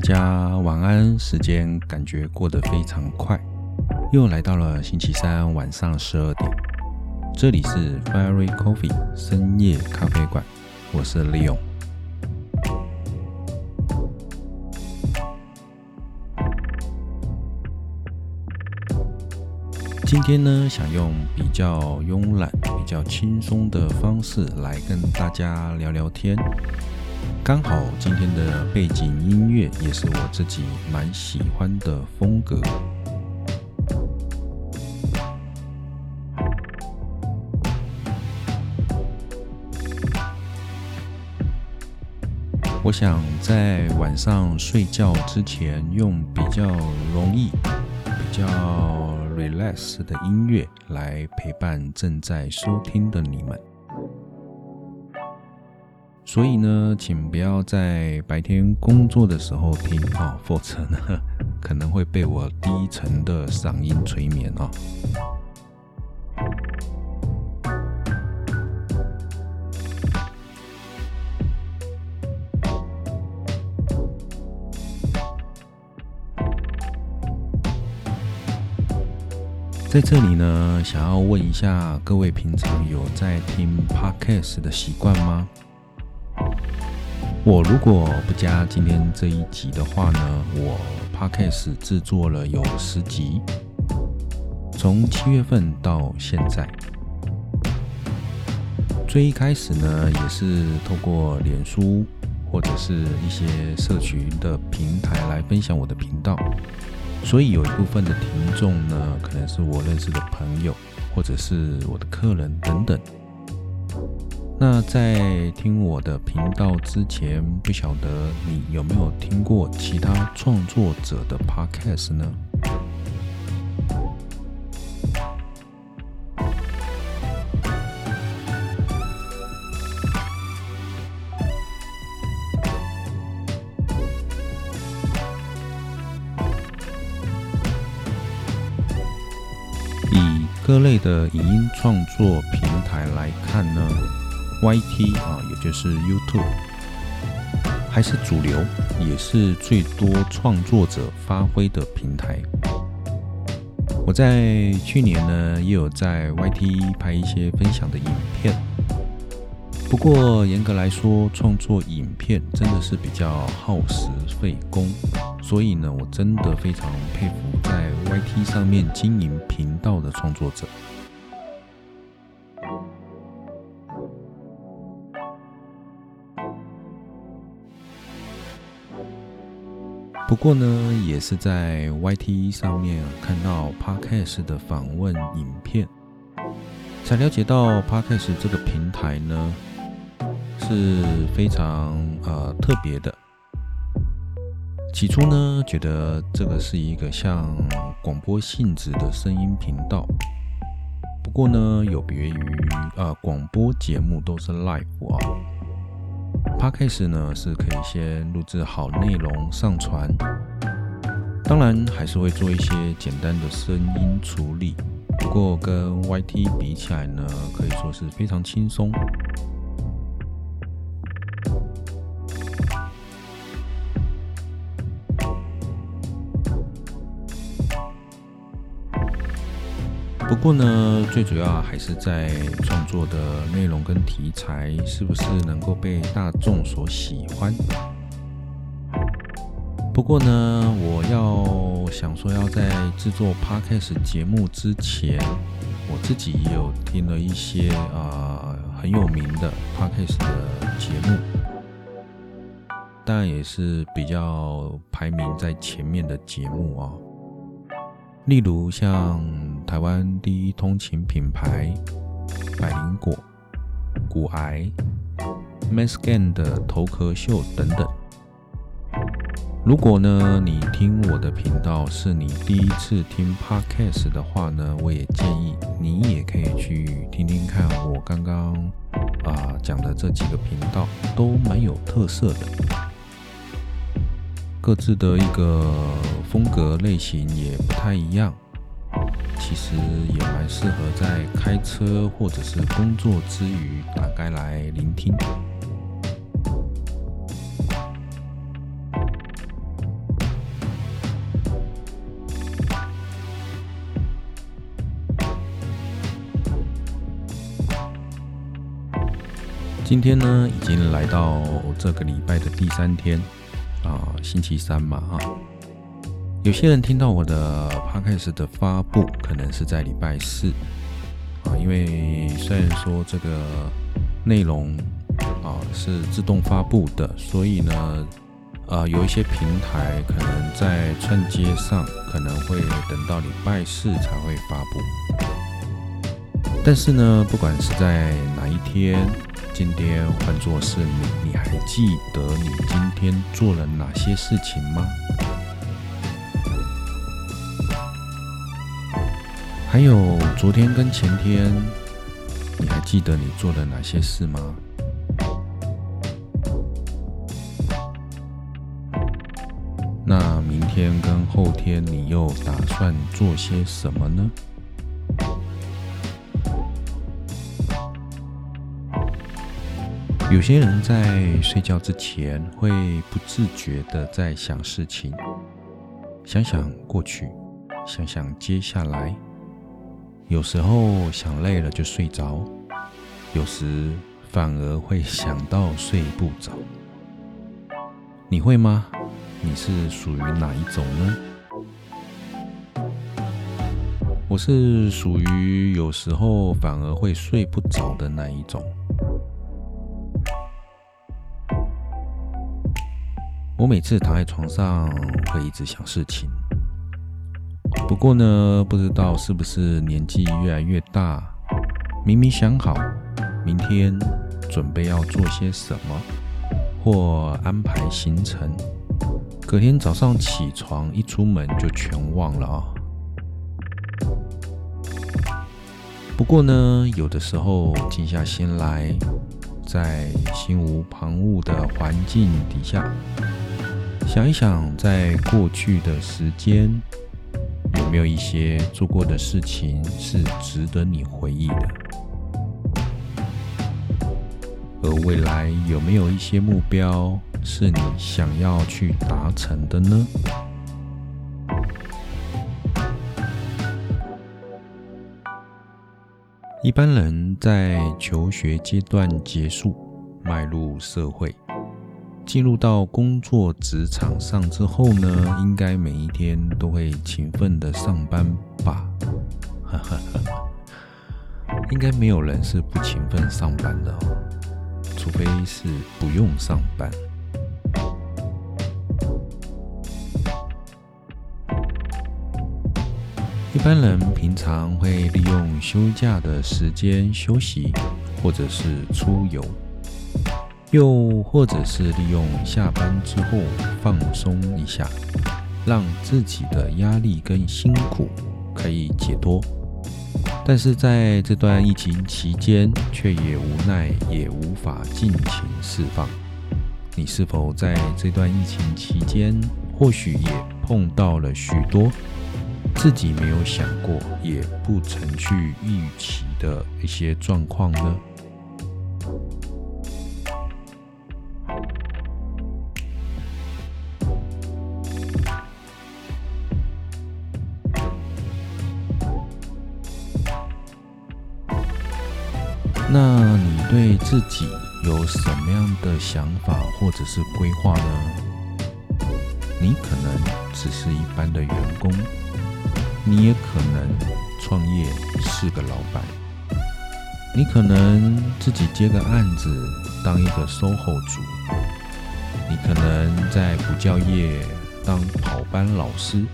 大家晚安，时间感觉过得非常快，又来到了星期三晚上十二点，这里是 Fairy Coffee 深夜咖啡馆，我是 Leo。今天呢，想用比较慵懒、比较轻松的方式来跟大家聊聊天。刚好今天的背景音乐也是我自己蛮喜欢的风格。我想在晚上睡觉之前，用比较容易、比较。relax 的音乐来陪伴正在收听的你们，所以呢，请不要在白天工作的时候听啊，否则呢，可能会被我低沉的嗓音催眠啊。在这里呢，想要问一下各位，平常有在听 podcast 的习惯吗？我如果不加今天这一集的话呢，我 podcast 制作了有十集，从七月份到现在。最一开始呢，也是透过脸书或者是一些社群的平台来分享我的频道。所以有一部分的听众呢，可能是我认识的朋友，或者是我的客人等等。那在听我的频道之前，不晓得你有没有听过其他创作者的 podcast 呢？以各类的影音创作平台来看呢，YT 啊，也就是 YouTube，还是主流，也是最多创作者发挥的平台。我在去年呢，也有在 YT 拍一些分享的影片。不过严格来说，创作影片真的是比较耗时费工，所以呢，我真的非常佩服在 YT 上面经营频道的创作者。不过呢，也是在 YT 上面看到 Podcast 的访问影片，才了解到 Podcast 这个平台呢。是非常呃特别的。起初呢，觉得这个是一个像广播性质的声音频道。不过呢，有别于呃广播节目都是 live 啊，podcast 呢是可以先录制好内容上传，当然还是会做一些简单的声音处理。不过跟 YT 比起来呢，可以说是非常轻松。不过呢，最主要还是在创作的内容跟题材是不是能够被大众所喜欢。不过呢，我要想说要在制作 podcast 节目之前，我自己也有听了一些啊很有名的 podcast 的节目，当然也是比较排名在前面的节目啊。例如像台湾第一通勤品牌百灵果、骨癌、Mascan 的头壳秀等等。如果呢你听我的频道是你第一次听 Podcast 的话呢，我也建议你也可以去听听看我刚刚啊讲的这几个频道，都蛮有特色的。各自的一个风格类型也不太一样。其实也蛮适合在开车或者是工作之余打开来聆听。今天呢已经来到这个礼拜的第三天。星期三嘛啊。有些人听到我的 podcast 的发布，可能是在礼拜四啊，因为虽然说这个内容啊是自动发布的，所以呢，呃，有一些平台可能在串接上可能会等到礼拜四才会发布。但是呢，不管是在哪一天。今天换作是你，你还记得你今天做了哪些事情吗？还有昨天跟前天，你还记得你做了哪些事吗？那明天跟后天，你又打算做些什么呢？有些人在睡觉之前会不自觉的在想事情，想想过去，想想接下来。有时候想累了就睡着，有时反而会想到睡不着。你会吗？你是属于哪一种呢？我是属于有时候反而会睡不着的那一种。我每次躺在床上会一直想事情，不过呢，不知道是不是年纪越来越大，明明想好明天准备要做些什么，或安排行程，隔天早上起床一出门就全忘了啊。不过呢，有的时候静下心来，在心无旁骛的环境底下。想一想，在过去的时间，有没有一些做过的事情是值得你回忆的？而未来有没有一些目标是你想要去达成的呢？一般人在求学阶段结束，迈入社会。进入到工作职场上之后呢，应该每一天都会勤奋的上班吧？哈哈哈应该没有人是不勤奋上班的哦，除非是不用上班。一般人平常会利用休假的时间休息，或者是出游。又或者是利用下班之后放松一下，让自己的压力跟辛苦可以解脱。但是在这段疫情期间，却也无奈也无法尽情释放。你是否在这段疫情期间，或许也碰到了许多自己没有想过，也不曾去预期的一些状况呢？自己有什么样的想法或者是规划呢？你可能只是一般的员工，你也可能创业是个老板，你可能自己接个案子当一个 SOHO 主，你可能在补教业当跑班老师。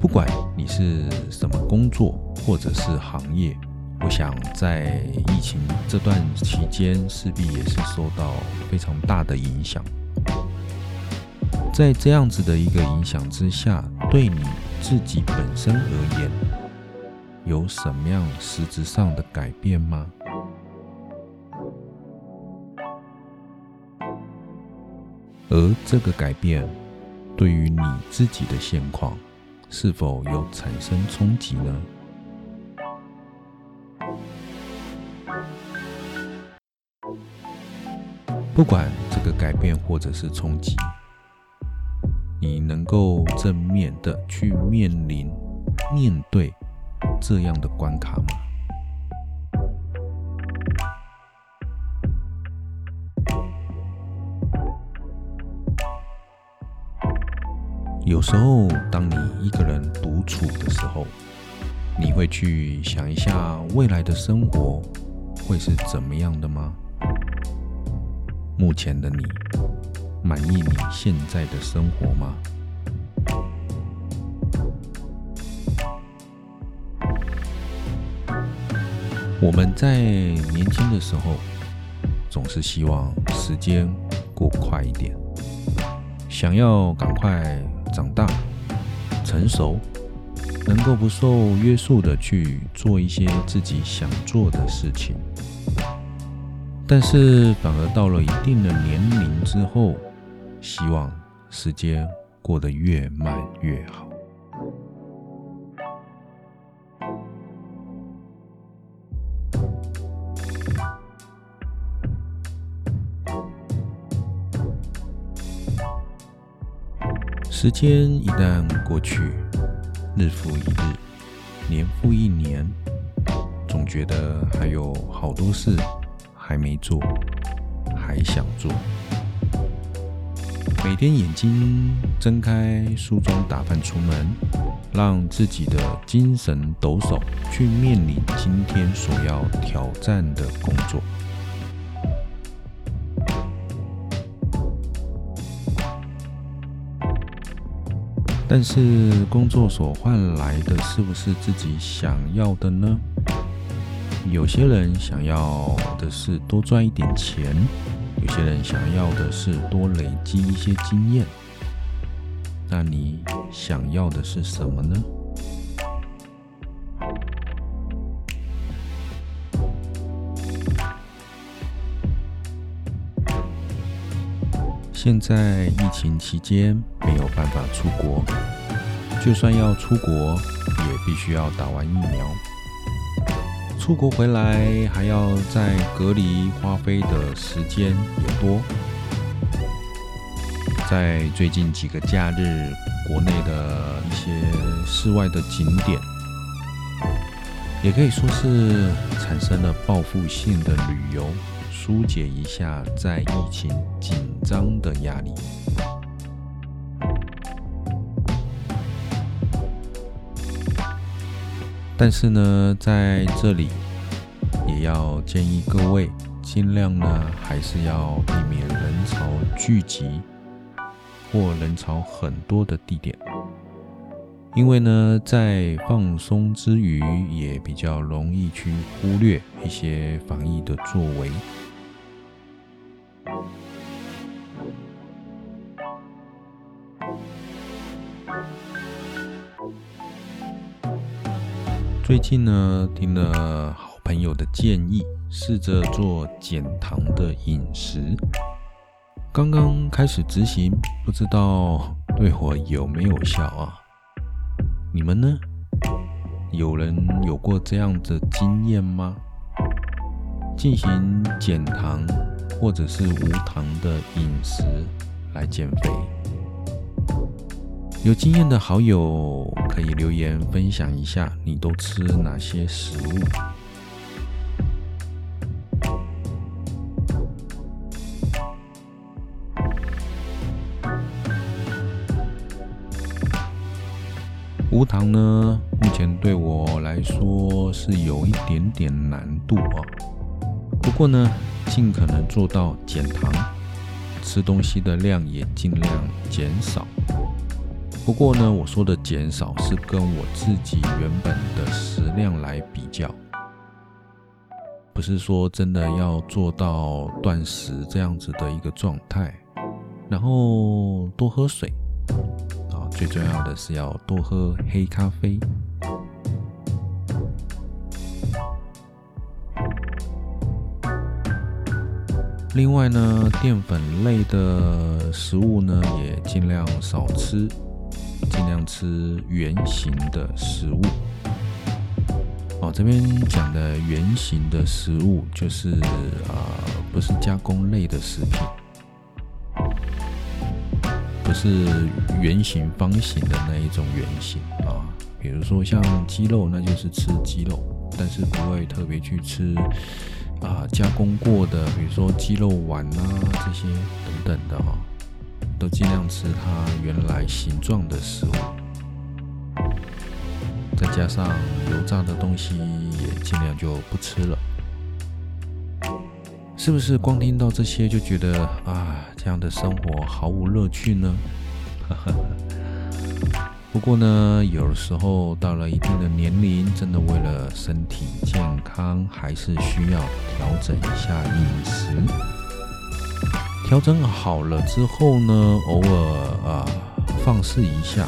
不管你是什么工作或者是行业。我想在疫情这段期间，势必也是受到非常大的影响。在这样子的一个影响之下，对你自己本身而言，有什么样实质上的改变吗？而这个改变，对于你自己的现况，是否有产生冲击呢？不管这个改变或者是冲击你能够正面的去面临面对这样的关卡吗？有时候当你一个人独处的时候你会去想一下未来的生活会是怎么样的吗？目前的你满意你现在的生活吗？我们在年轻的时候，总是希望时间过快一点，想要赶快。长大、成熟，能够不受约束的去做一些自己想做的事情，但是反而到了一定的年龄之后，希望时间过得越慢越好。时间一旦过去，日复一日，年复一年，总觉得还有好多事还没做，还想做。每天眼睛睁开，梳妆打扮出门，让自己的精神抖擞，去面临今天所要挑战的工作。但是工作所换来的是不是自己想要的呢？有些人想要的是多赚一点钱，有些人想要的是多累积一些经验。那你想要的是什么呢？现在疫情期间没有办法出国，就算要出国，也必须要打完疫苗。出国回来还要在隔离，花费的时间也多。在最近几个假日，国内的一些室外的景点，也可以说是产生了报复性的旅游。疏解一下在疫情紧张的压力，但是呢，在这里也要建议各位，尽量呢还是要避免人潮聚集或人潮很多的地点，因为呢，在放松之余，也比较容易去忽略一些防疫的作为。最近呢，听了好朋友的建议，试着做减糖的饮食。刚刚开始执行，不知道对我有没有效啊？你们呢？有人有过这样的经验吗？进行减糖或者是无糖的饮食来减肥？有经验的好友可以留言分享一下，你都吃哪些食物？无糖呢？目前对我来说是有一点点难度啊。不过呢，尽可能做到减糖，吃东西的量也尽量减少。不过呢，我说的减少是跟我自己原本的食量来比较，不是说真的要做到断食这样子的一个状态。然后多喝水啊，最重要的是要多喝黑咖啡。另外呢，淀粉类的食物呢，也尽量少吃。尽量吃圆形的食物。哦，这边讲的圆形的食物就是啊，不是加工类的食品，不是圆形、方形的那一种圆形啊。比如说像鸡肉，那就是吃鸡肉，但是不会特别去吃啊加工过的，比如说鸡肉丸啊这些等等的哈。都尽量吃它原来形状的食物，再加上油炸的东西也尽量就不吃了。是不是光听到这些就觉得啊，这样的生活毫无乐趣呢？不过呢，有时候到了一定的年龄，真的为了身体健康，还是需要调整一下饮食。调整好了之后呢，偶尔啊放肆一下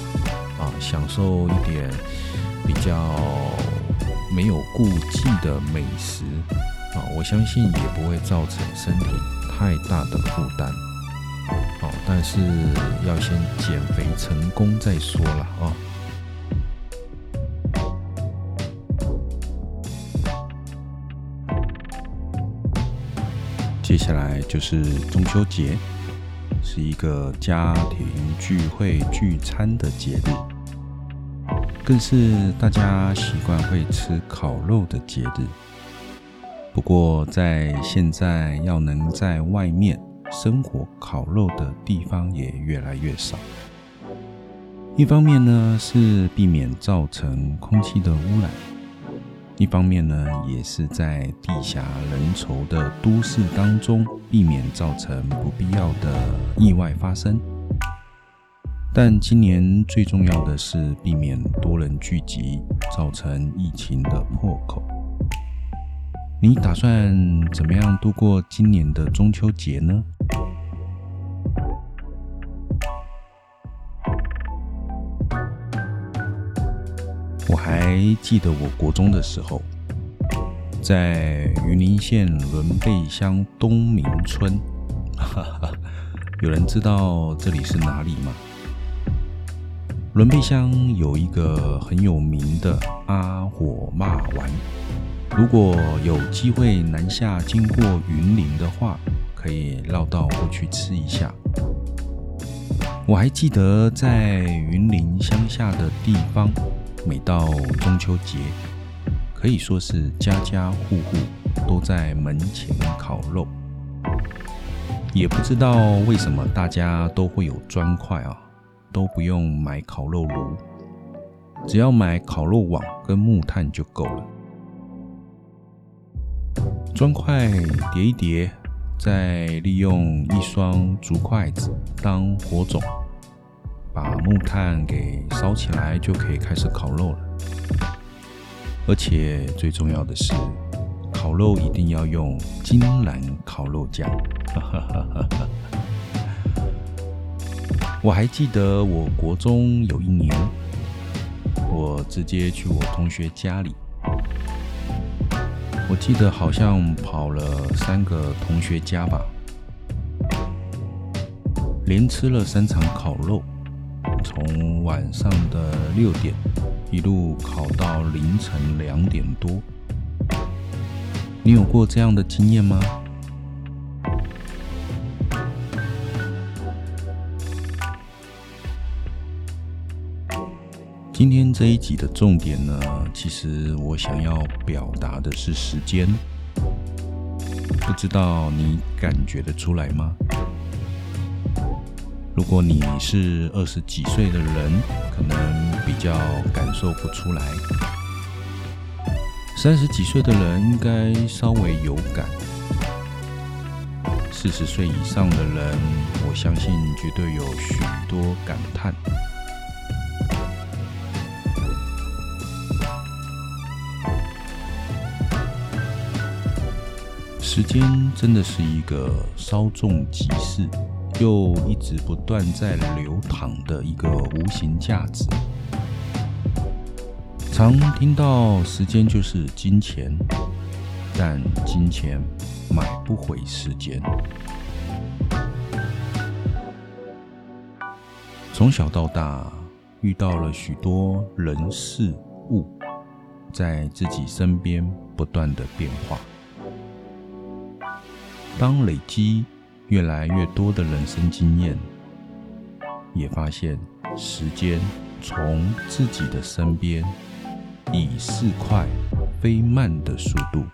啊，享受一点比较没有顾忌的美食。啊，我相信也不会造成身体太大的负担。好，但是要先减肥成功再说了啊。接下来就是中秋节，是一个家庭聚会聚餐的节日，更是大家习惯会吃烤肉的节日。不过，在现在要能在外面生火烤肉的地方也越来越少。一方面呢，是避免造成空气的污染；一方面呢，也是在地狭人稠的都市当中，避免造成不必要的意外发生。但今年最重要的是避免多人聚集，造成疫情的破口。你打算怎么样度过今年的中秋节呢？我还记得我国中的时候，在云林县仑背乡东明村，有人知道这里是哪里吗？仑背乡有一个很有名的阿火骂丸。如果有机会南下经过云林的话，可以绕道过去吃一下。我还记得在云林乡下的地方，每到中秋节，可以说是家家户户都在门前烤肉。也不知道为什么大家都会有砖块啊，都不用买烤肉炉，只要买烤肉网跟木炭就够了。砖块叠一叠，再利用一双竹筷子当火种，把木炭给烧起来，就可以开始烤肉了。而且最重要的是，烤肉一定要用金兰烤肉酱。我还记得我国中有一年，我直接去我同学家里。我记得好像跑了三个同学家吧，连吃了三场烤肉，从晚上的六点一路烤到凌晨两点多。你有过这样的经验吗？今天这一集的重点呢，其实我想要表达的是时间，不知道你感觉得出来吗？如果你是二十几岁的人，可能比较感受不出来；三十几岁的人应该稍微有感；四十岁以上的人，我相信绝对有许多感叹。时间真的是一个稍纵即逝，又一直不断在流淌的一个无形价值。常听到时间就是金钱，但金钱买不回时间。从小到大，遇到了许多人事物，在自己身边不断的变化。当累积越来越多的人生经验，也发现时间从自己的身边以似快非慢的速度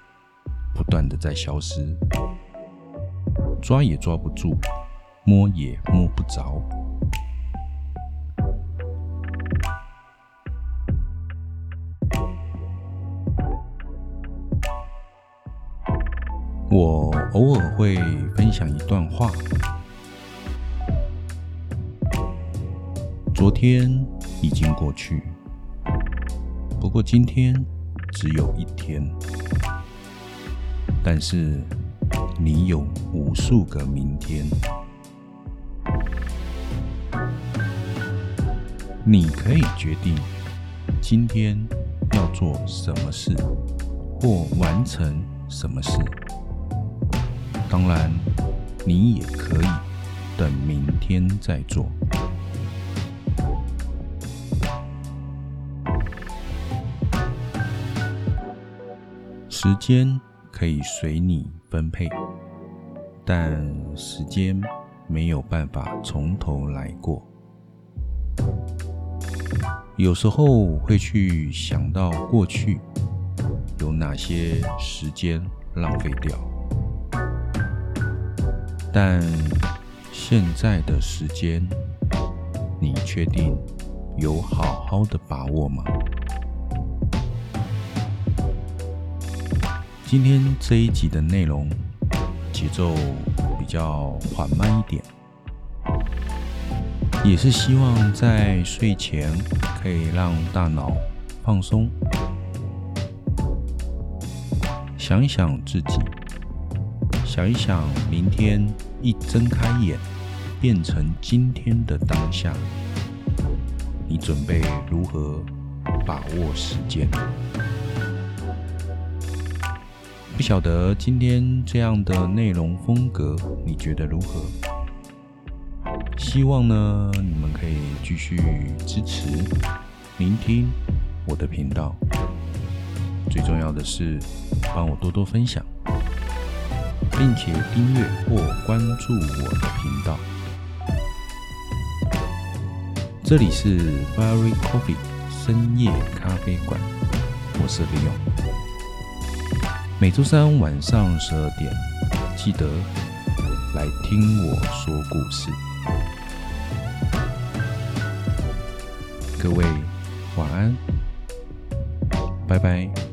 不断的在消失，抓也抓不住，摸也摸不着。我偶尔会分享一段话。昨天已经过去，不过今天只有一天。但是你有无数个明天，你可以决定今天要做什么事，或完成什么事。当然，你也可以等明天再做。时间可以随你分配，但时间没有办法从头来过。有时候会去想到过去有哪些时间浪费掉。但现在的时间，你确定有好好的把握吗？今天这一集的内容节奏比较缓慢一点，也是希望在睡前可以让大脑放松，想一想自己。想一想，明天一睁开眼，变成今天的当下，你准备如何把握时间？不晓得今天这样的内容风格，你觉得如何？希望呢，你们可以继续支持、聆听我的频道。最重要的是，帮我多多分享。并且订阅或关注我的频道。这里是 Very Coffee 深夜咖啡馆，我是李勇。每周三晚上十二点，记得来听我说故事。各位晚安，拜拜。